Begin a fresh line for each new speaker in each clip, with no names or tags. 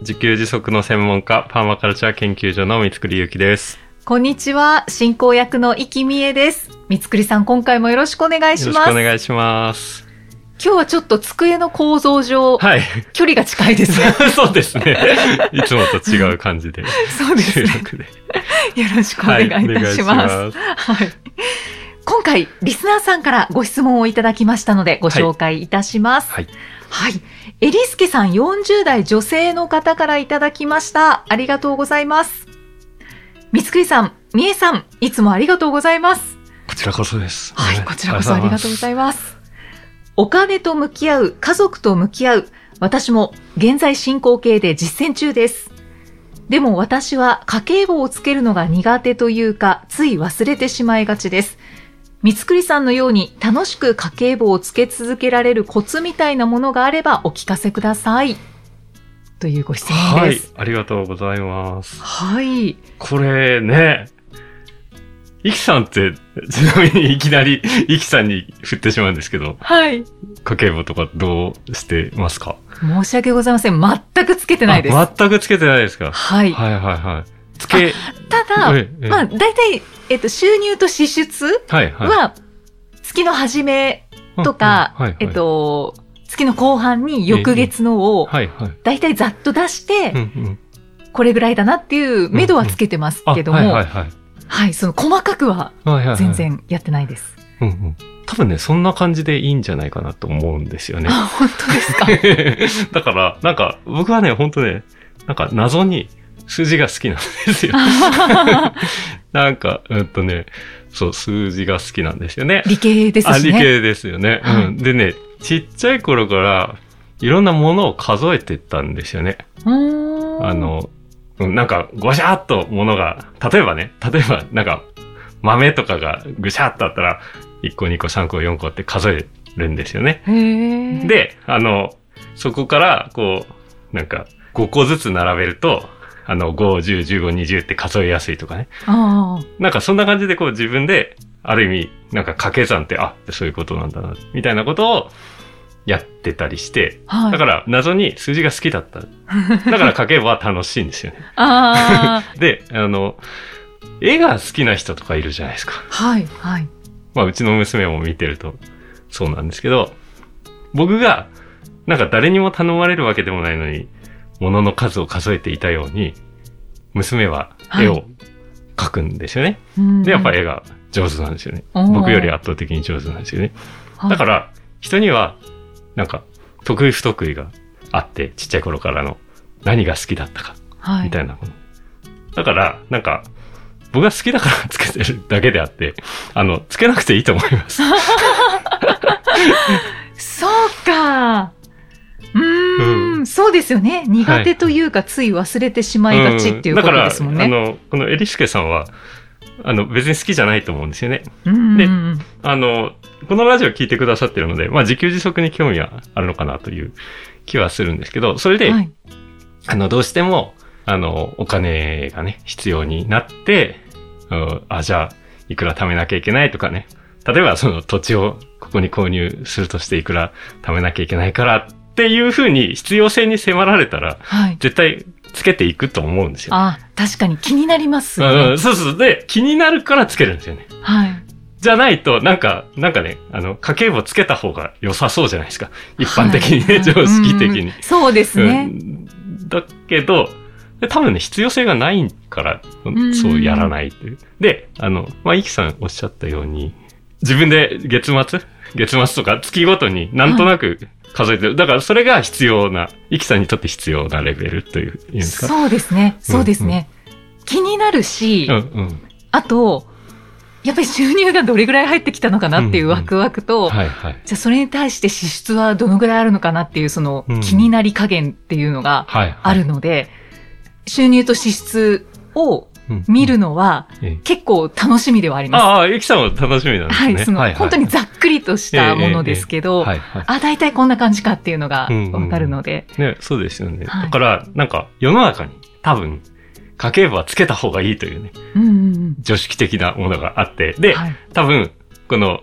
自給自足の専門家、パーマカルチャー研究所の三つくりゆうきです。
こんにちは、進行役の生きみえです。三つくりさん、今回もよろしくお願いし
よろし
ます。
くお願いします。
今日はちょっと机の構造上、
はい。
距離が近いですね。
そうですね。いつもと違う感じで。
そうですね。よろしくお願いいたします。
はいいします
はい。今回、リスナーさんからご質問をいただきましたので、ご紹介いたします。
はい。
はい。エリスケさん40代女性の方からいただきました。ありがとうございます。三つくりさん、みえさん、いつもありがとうございます。
こちらこそです。
はい、こちらこそありがとうござ
い
います。お金と向き合う、家族と向き合う、私も現在進行形で実践中です。でも私は家計簿をつけるのが苦手というか、つい忘れてしまいがちです。三つくりさんのように楽しく家計簿をつけ続けられるコツみたいなものがあればお聞かせください。というご質問です。。
はいありがとうございます。
はい。
これね、イキさんって、ちなみにいきなりイキさんに振ってしまうんですけど、
はい。
家計簿とかどうしてますか？
申し訳ございません。全くつけてないです。
あ全くつけてないですか？
はい。
はいはいはい。つけ、
ただ、
ええ
まあ、大体、えっと、収入と支出
は
月の初めとか、
はいはい
えっと、月の後半に翌月のを。大体ざっと出して。これぐらいだなっていう目処はつけてます
あ
けども、
はい
その細かくは全。然やってないです。
うんうん。多分ね、そんな感じでいいんじゃないかなと思うんですよね。
あ、本当ですか？
だから、なんか、僕はね、本当ね、なんか謎に数字が好きなんですよ。なんか、うんとね、そう、数字が好きなんですよね。
理系ですね。
理系ですよね。
はい
うん。でね、ちっちゃい頃から、いろんなものを数えてったんですよね。あ、の、うんなんか、ごしゃっとものが、例えばね、例えば、なんか、豆とかがぐしゃっとあったら、1個、2個、3個、4個って数えるんですよね。で、あの、そこから、こう、なんか、5個ずつ並べると、あの、5、10、15、20って数えやすいとかね。
あ
なんかそんな感じでこう自分で、ある意味、なんか掛け算って、あ、そういうことなんだな、みたいなことをやってたりして、
あ、はい。
だから謎に数字が好きだった。だから掛けは楽しいんですよね。
あ
で、あの、絵が好きな人とかいるじゃないですか。
あ、はい、はい。
まあ、うちの娘も見てるとそうなんですけど、僕が、なんか誰にも頼まれるわけでもないのに、物の数を数えていたように、娘は絵を描くんですよね。
うん
で、やっぱ絵が上手なんですよね。僕より圧倒的に上手なんですよね。
はい
だから、人には、なんか、得意不得意があって、ちっちゃい頃からの何が好きだったか、
はい、
みたいなもの。だから、なんか、僕が好きだからつけてるだけであって、あの、つけなくていいと思います。
そうか。うそうですよね。苦手というか、つい忘れてしまいがちっていうことですもんね。
うんだから、あの、このエリスケさんは、あの、別に好きじゃないと思うんですよね。
うん
であの、このラジオ聞いてくださってるので、まあ、自給自足に興味はあるのかなという気はするんですけど、それで、
はい。
あの、どうしても、あの、お金がね、必要になって、うんあ、じゃあ、いくら貯めなきゃいけないとかね。例えば、その土地をここに購入するとしていくら貯めなきゃいけないからっていうふうに必要性に迫られたら、
はい。
絶対つけていくと思うんですよ。
あ、確かに気になりますよね
うん、。そうそう。で、気になるからつけるんですよね。
はい。
じゃないと、なんか、なんかね、あの、家計簿つけた方が良さそうじゃないですか。一般的にね、
はい
常識的に
うん。そうですね。
うんだけど、で多分ね、必要性がないから、
ん
そうやらないという。で、あの、まあ、イキさんおっしゃったように、自分で月末月末とか月ごとになんとなく数えてる。だからそれが必要な、イキさんにとって必要なレベルという、いうんですか？
そうですね。そうですね。気になるし、
うんうん。
あと、やっぱり収入がどれぐらい入ってきたのかなっていうワクワクと、
はいはい。
じゃあそれに対して支出はどのぐらいあるのかなっていうその
うん
気になり加減っていうのが。あるので、収入と支出を
うん
見るのは
ええ
結構楽しみではあります。
ああ、ゆきさんも楽しみなんですね。
はい、その、本当にざっくりとしたものですけど、
はいはい。
あ、大体こんな感じかっていうのがわかるので。
ね、そうですよね。
はい
だから、なんか、世の中に多分、家計簿はつけた方がいいというね、
うんうんうん。
常識的なものがあって、で、
はい
多分、この、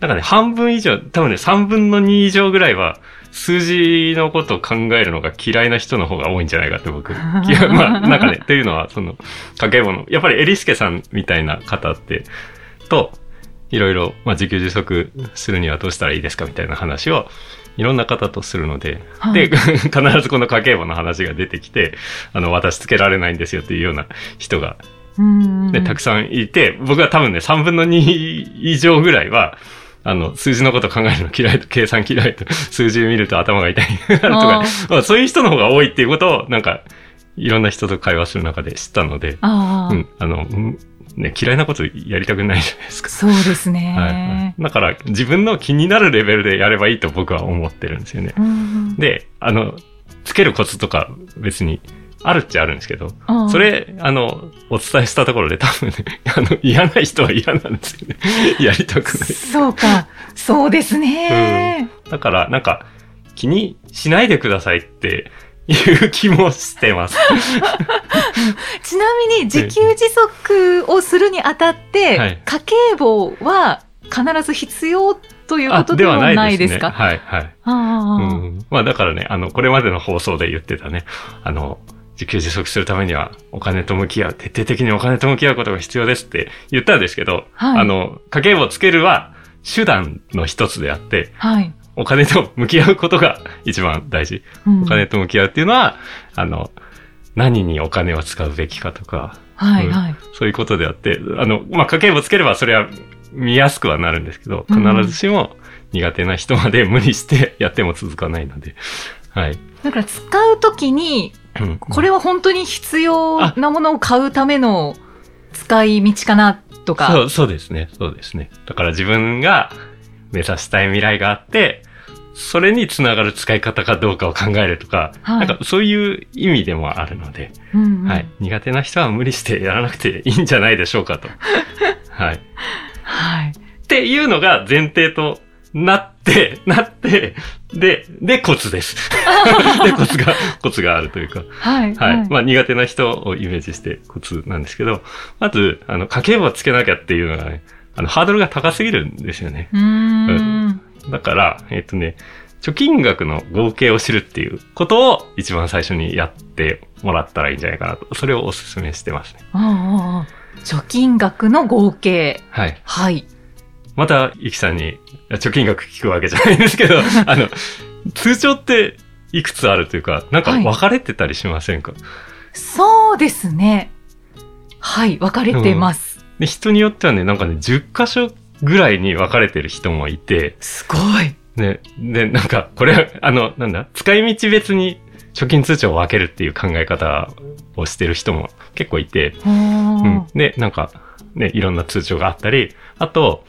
なんかね、半分以上、多分ね、3分の2以上ぐらいは、数字のことを考えるのが嫌いな人の方が多いんじゃないかって僕。まあ、なんかね、というのは、その、家計簿の、やっぱりエリスケさんみたいな方って、と、いろいろ、まあ、自給自足するにはどうしたらいいですかみたいな話を、いろんな方とするので、
はい。
で、必ずこの家計簿の話が出てきて、あの、私つけられないんですよっていうような人がたくさんいて、僕は多分ね、3分の2以上ぐらいは、あの、数字のこと考えるの嫌いと、計算嫌いと、数字見ると頭が痛い とか
あ、
まあ、そういう人の方が多いっていうことを、なんか、いろんな人と会話する中で知ったので、
ああ、
うん、あの、うんね、嫌いなことやりたくないじゃないですか。
そうですね。
はいはい。だから、自分の気になるレベルでやればいいと僕は思ってるんですよね。
うんうん
で、あの、つけるコツとか別にあるっちゃあるんですけど、それ、あの、お伝えしたところで多分ね、あの、嫌な人は嫌なんですよね。やりたくない。
そうか。そうですね。
だから、なんか、気にしないでくださいって いう気もしてます。
ちなみに、自給自足をするにあたって、
はい
家計簿は必ず必要ということではないですか？
はい、はい。
ああ
うん。まあだからね、あの、これまでの放送で言ってたね、あの、自給自足するためにはお金と向き合う、徹底的にお金と向き合うことが必要ですって言ったんですけど、
はい
あの、家計簿をつけるは手段の一つであって、
はい。
お金と向き合うことが一番大事。
うん
お金と向き合うっていうのは、あの、何にお金を使うべきかとか、うん
はいはい。
そういうことであって、あの、まあ、家計簿つければそれは見やすくはなるんですけど、
うん
必ずしも苦手な人まで無理してやっても続かないので、はい。
だから使うときに、
うん
これは本当に必要なものを買うための使い道かなとか。
そう、そうですね。そうですね。だから自分が目指したい未来があって、それにつながる使い方かどうかを考えるとか、
はい
なんかそういう意味でもあるので、
うんうん
はい。苦手な人は無理してやらなくていいんじゃないでしょうかと。はい。っ
はい。
ていうのが前提となって、なって、で、で、コツです。で、コツが、コツがあるというか。
はい。
はい。まあ、苦手な人をイメージしてコツなんですけど、まず、あの、家計簿をつけなきゃっていうのがね、あの、ハードルが高すぎるんですよね。
うーん。
だから、えっ、とね、貯金額の合計を知るっていうことを一番最初にやってもらったらいいんじゃないかなと。それをお勧めしてますね。
ああ貯金額の合計。
はい。
はい。
また、ゆきさんに、貯金額聞くわけじゃないんですけど、あの、通帳っていくつあるというか、なんか
はい
分かれてたりしませんか、
そうですね。はい。分かれてます。
で、人によってはね、なんかね、10箇所ぐらいに分かれてる人もいて、
すごい。
ね、で、なんか、これ、あの、なんだ、使い道別に貯金通帳を分けるっていう考え方をしてる人も結構いて、
う
うん。で、なんか、ね、いろんな通帳があったり、あと、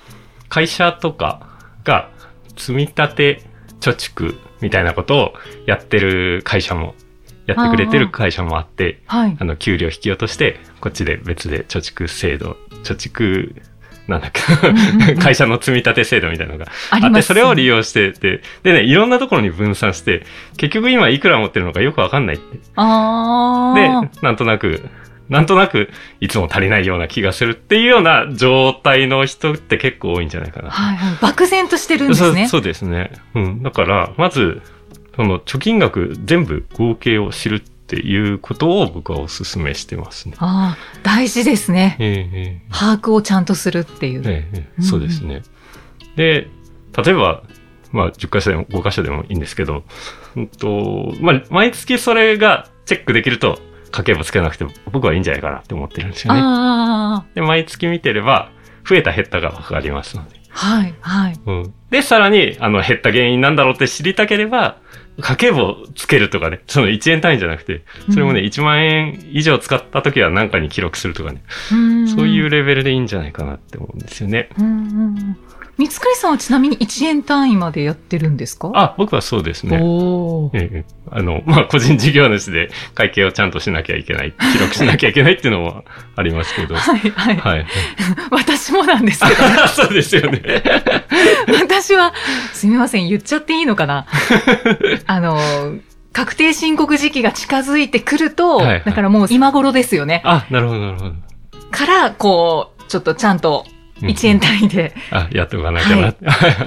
会社とかが、積み立て貯蓄みたいなことをやってる会社も、やってくれてる会社もあって、
はい。
あの、給料引き落として、こっちで別で貯蓄制度、貯蓄、なんだっ
うん
け、
うん
会社の積み立て制度みたいなのがあって。それを利用してて、でね、いろんなところに分散して、結局今いくら持ってるのかよくわかんないって。
ああ。
で、なんとなく、なんとなく、いつも足りないような気がするっていうような状態の人って結構多いんじゃないかな。
はいはい。漠然としてるんですね。
そうですね。うん。だから、まず、その貯金額全部合計を知るっていうことを僕はお勧めしてますね。
ああ、大事ですね。
えええ
把握をちゃんとするっていう。
えええ
うん
そうですね。で、例えば、まあ、10箇所でも5箇所でもいいんですけど、うんと、まあ、毎月それがチェックできると、家計簿つけなくて僕はいいんじゃないかなって思ってるんですよね。で、毎月見てれば、増えた減ったがわかりますので。
はい、はい。
うん。で、さらに、あの、減った原因なんだろうって知りたければ、家計簿つけるとかね、その1円単位じゃなくて、それもね、
うん
1万円以上使った時は何かに記録するとかね、
うん
そういうレベルでいいんじゃないかなって思うんですよね。
うん三つくりさんはちなみに1円単位までやってるんですか？
あ、僕はそうですね。ええ、あの、まあ、個人事業主で会計をちゃんとしなきゃいけない、記録しなきゃいけないっていうのもありますけど。
は いはい。
はい。
私もなんですけど、
そうですよね。
私は、すみません、言っちゃっていいのかな？あの、確定申告時期が近づいてくると、
はいはい
だからもう今頃ですよね。
あ、なるほど、なるほど。
から、こう、ちょっとちゃんと
うん
1円単位で
あ、やっておかなきゃな。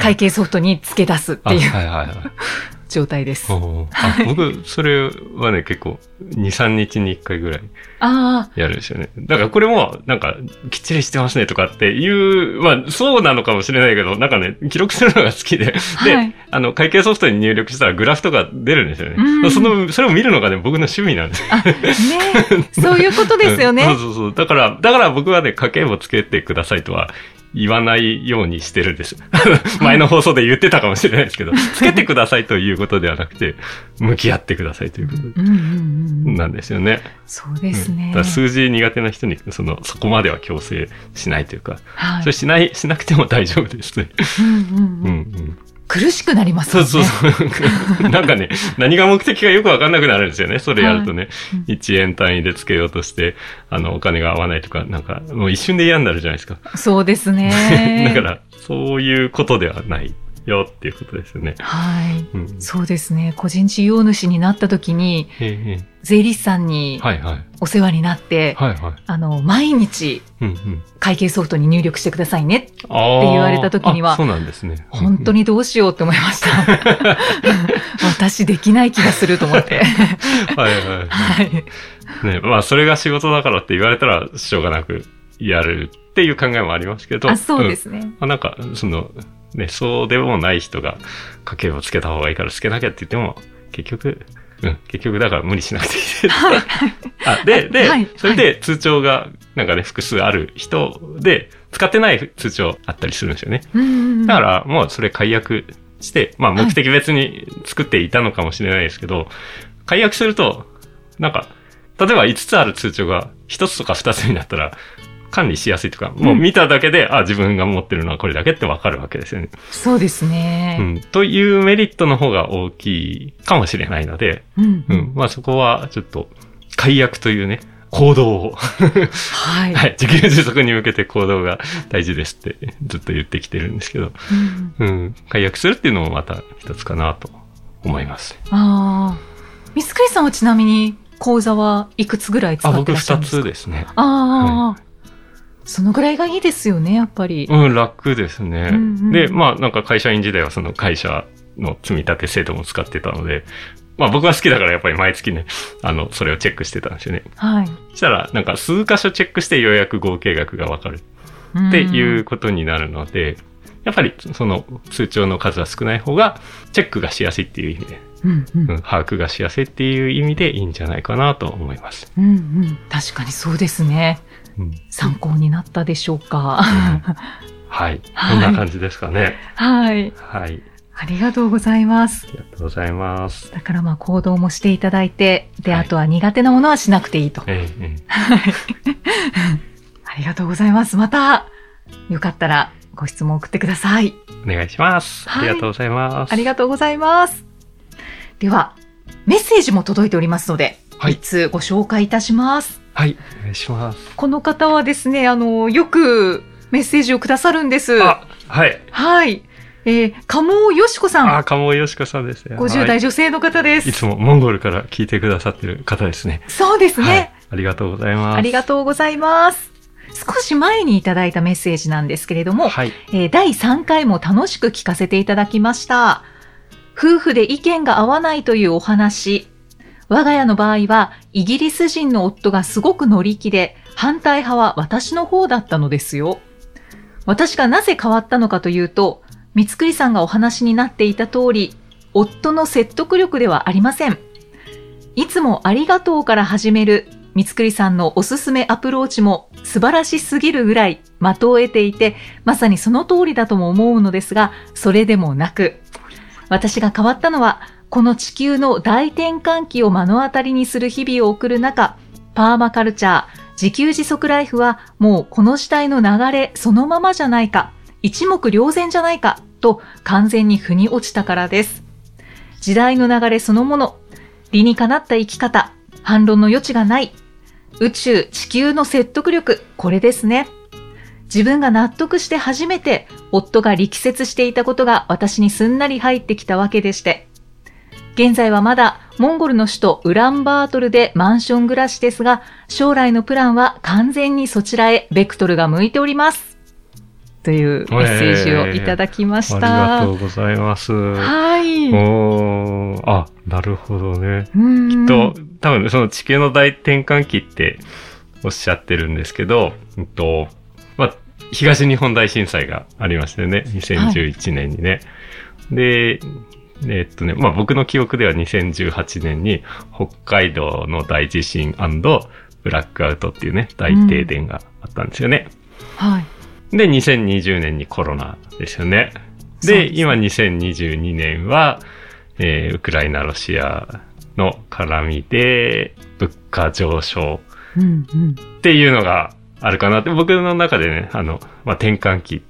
会計ソフトに付け出すって
あ、
いう
はいはいはい。
状態です。
あ僕、それはね、結構、2、3日に1回ぐらい
あ
やるんですよね。だからこれも、なんか、きっちりしてますねとかっていう、まあ、そうなのかもしれないけど、なんかね、記録するのが好きで、で、
はい
あの、会計ソフトに入力したらグラフとか出るんですよね。
うん
その、それを見るのがね、僕の趣味なんです
ねえそういうことですよね。
うんそうそうそう。だから、だから僕はね、家計簿つけてくださいとは言わないようにしてるんです。前の放送で言ってたかもしれないですけど、つけてくださいということではなくて、向き合ってくださいということ
うんうんうんうん。
なんですよね。
そうですね
うん数字苦手な人に、その、そこまでは強制しないというか、
はい
それしない、しなくても大丈夫ですね。
うんうん
う
うんん
うん。
苦しくなりますね。
うそうそう。なんかね、何が目的かよくわかんなくなるんですよね。それやるとね。
うん
1円単位でつけようとして、あの、お金が合わないとか、なんか、もう一瞬で嫌になるじゃないですか。
そうですね。
だから、そういうことではないよっていうことですよね。
はい。
うん。
そうですね。個人事業主になった時に、税理士さんに。お世話になって、
はいはい。
あの、毎日
うんうん。
会計ソフトに入力してくださいね。って言われた時には
あそうなんですね。
本当
に。
にどうしようって思いました。私できない気がすると思って。
はいはい。
はい。
ね、まあ、それが仕事だからって言われたら、しょうがなくやるっていう考えもありますけど。
あ、そうで
ん
すね。
まあ、なんか、その、ね、そうでもない人が家計をつけた方がいいからつけなきゃって言っても、結局、うん、結局だから無理しなくていいです。あ、で、で、
はい
それで通帳が、なんかね、複数ある人で、使ってない通帳あったりするんですよね。
うんうんうん
だから、もうそれ解約して、まあ目的別に作っていたのかもしれないですけど、解約すると、なんか、例えば5つある通帳が1つとか2つになったら、管理しやすいとか、もう見ただけで、あ、自分が持ってるのはこれだけってわかるわけですよね。
そうですね。
うん。というメリットの方が大きいかもしれないので、
うん
う。ん。まあそこはちょっと、解約というね、行動を、
はい。
はい、自給自足に向けて行動が大事ですってずっと言ってきてるんですけど、
うん
うん。解約するっていうのもまた一つかなと思います。
ああ。ミスクリさんはちなみに講座はいくつぐらい使
あ、
って
僕二
らっしゃるんですか？
つですね。
ああ、そのぐらいがいいですよね、やっぱり。
うん、楽ですね。
うんうん
で、まあなんか会社員時代はその会社の積み立て制度も使ってたので、まあ僕は好きだからやっぱり毎月ね、あの、それをチェックしてたんですよね。
はい。
そしたら、なんか数箇所チェックしてようやく合計額がわかるっていうことになるので、やっぱりその通帳の数は少ない方がチェックがしやすいっていう意味で、
うん。うん
うん、把握がしやすいっていう意味でいいんじゃないかなと思います。
うんうん。確かにそうですね。
うん、
参考になったでしょうか？
はい。
はい
こんな感じですかね。
はい。
はい。
ありがとうございます。
ありがとうございます。
だからまあ行動もしていただいて、で、
はい
あとは苦手なものはしなくていいと。
ええええ
ありがとうございます。また、よかったらご質問送ってください。
お願いします。
はい
ありがとうございます。
ありがとうございます。では、メッセージも届いておりますので、
はい
いつご紹介いたします。
はい。お願いします。
この方はですね、あの、よくメッセージをくださるんです。
あ、はい。
はい。えー、鴨尾よしこさん。
あ、鴨井よしこさんですね。
50
はい
代女性の方です。
いつもモンゴルから聞いてくださってる方ですね。
そうですね、
はい。ありがとうございます。
ありがとうございます。少し前にいただいたメッセージなんですけれども、
はい。
えー第3回も楽しく聞かせていただきました。夫婦で意見が合わないというお話。我が家の場合は、イギリス人の夫がすごく乗り気で、反対派は私の方だったのですよ。私がなぜ変わったのかというと、三つくりさんがお話になっていた通り、夫の説得力ではありません。いつもありがとうから始める三つくりさんのおすすめアプローチも素晴らしすぎるぐらい的を得ていて、まさにその通りだとも思うのですが、それでもなく、私が変わったのは、この地球の大転換期を目の当たりにする日々を送る中、パーマカルチャー、自給自足ライフはもうこの時代の流れそのままじゃないか、一目瞭然じゃないかと完全に腑に落ちたからです。時代の流れそのもの、理にかなった生き方、反論の余地がない、宇宙、地球の説得力、これですね。自分が納得して初めて夫が力説していたことが私にすんなり入ってきたわけでして。現在はまだモンゴルの首都ウランバートルでマンション暮らしですが、将来のプランは完全にそちらへベクトルが向いております。というメッセージをいただきまし
あ
た。
りがとうございます。
はい。
おーあ、なるほどね。
うん
と、多分その地球の大転換期っておっしゃってるんですけど、うんと、まあ、東日本大震災がありましたよね。2011年にね。で、えっとね、まあ僕の記憶では2018年に北海道の大地震ブラックアウトっていうね、大停電があったんですよね。
はい。
で、2020年にコロナですよね。で、
で
今2022年は、えーウクライナ、ロシアの絡みで、物価上昇
うんうん。
っていうのがあるかなって、僕の中でね、あの、まあ、転換期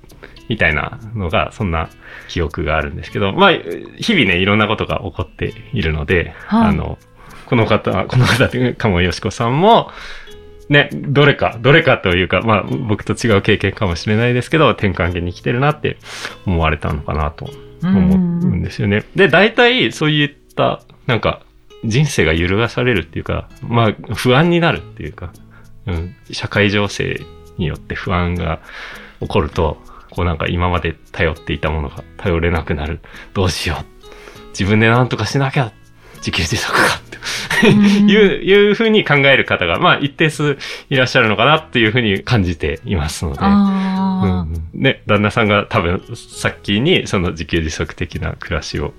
みたいなのが、そんな記憶があるんですけど、まあ、日々ね、いろんなことが起こっているので、
はい
あの、この方、この方っていうか、鴨よしこさんも、ね、どれか、どれかというか、まあ、僕と違う経験かもしれないですけど、転換期に来てるなって思われたのかなと思うんですよね。で、大体、そういった、なんか、人生が揺るがされるっていうか、まあ、不安になるっていうか、うん、社会情勢によって不安が起こると、こうなんか今まで頼っていたものが頼れなくなる。どうしよう。自分で何とかしなきゃ。自給自足かって
うん
いう、いうふうに考える方が、まあ一定数いらっしゃるのかなっていうふうに感じていますので。
あ
うんね、旦那さんが多分、さっきにその自給自足的な暮らしを。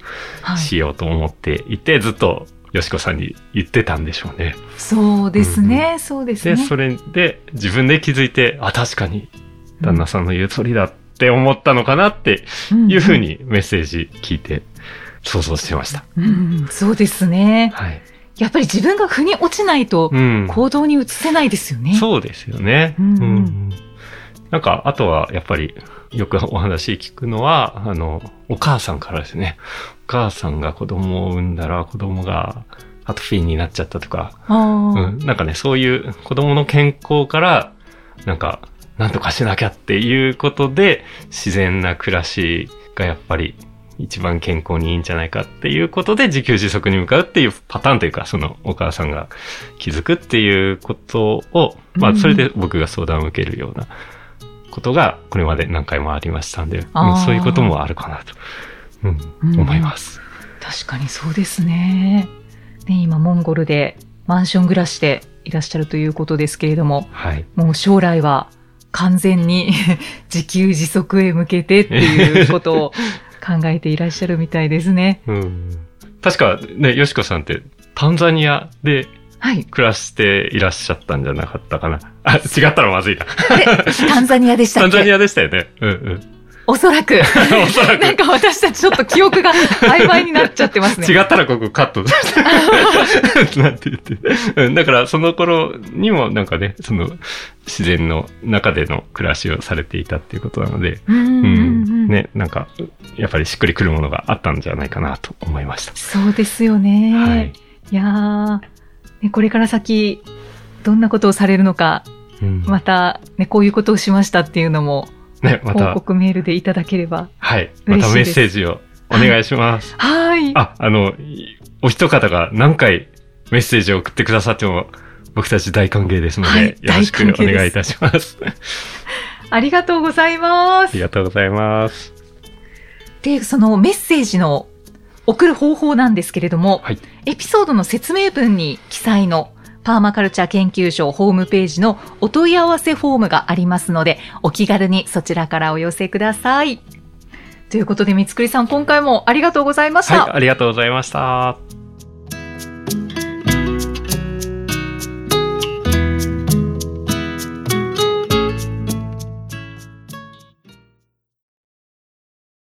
しようと思っていて、ずっとよしこさんに言ってたんでしょうね。
そうですね、そうです
で、
ね。
それで自分で気づいて、あ、確かに旦那さんの言う通りだって思ったのかなっていうふうにメッセージ聞いて想像してました。
うん。うん、そうですね。
はい。
やっぱり自分が腑に落ちないと
うん。
行動に移せないですよね。
そうですよね。
うん
うんなんか、あとは、やっぱり、よくお話聞くのは、あの、お母さんからですね。お母さんが子供を産んだら、子供がアトフィーになっちゃったとか、うん、なんかね、そういう子供の健康から、なんか、なんとかしなきゃっていうことで、自然な暮らしがやっぱり一番健康にいいんじゃないかっていうことで自給自足に向かうっていうパターンというか、そのお母さんが気づくっていうことを、ま
うん
あそれで僕が相談を受けるようなことがこれまで何回もありましたんで、うんそういうこともあるかなと、うん
うん
思います。
確かにそうですね。ね、今、モンゴルでマンション暮らしでいらっしゃるということですけれども、
はい。
もう将来は完全に 自給自足へ向けてっていうことを考えていらっしゃるみたいですね。
うん、確かね、よしこさんってタンザニアで
はい。
暮らしていらっしゃったんじゃなかったかな。あ、違ったらまずいな。
タンザニアでしたっけ？
タンザニアでしたよね。うんうん。
おそらく。
おそらく
なんか私たちちょっと記憶が曖昧になっちゃってますね。
違ったらここカット。なんて言って。うん、だからその頃にもなんかね、その自然の中での暮らしをされていたっていうことなので、
うんうんうん
うん。ね、なんか、やっぱりしっくりくるものがあったんじゃないかなと思いました。
そうですよね。
はい。
いやー、ね、これから先、どんなことをされるのか、
うん
また、ね、こういうことをしましたっていうのも、
ね、ま
報
た、
告メールでいただければ。
はい。またメッセージをお願いします。
はい。
あ、あの、いお一方が何回メッセージを送ってくださっても、僕たち大歓迎ですので、
はい
よろしくお願いいたします。
ありがとうございま
あり
す。
がとうございます。
で、そのメッセージの送る方法なんですけれども、
はい。
エピソードの説明文に記載のパーマカルチャー研究所ホームページのお問い合わせフォームがありますので、お気軽にそちらからお寄せください。ということで、三つくりさん、今回もありがとうございました。
はい、ありがとうございました。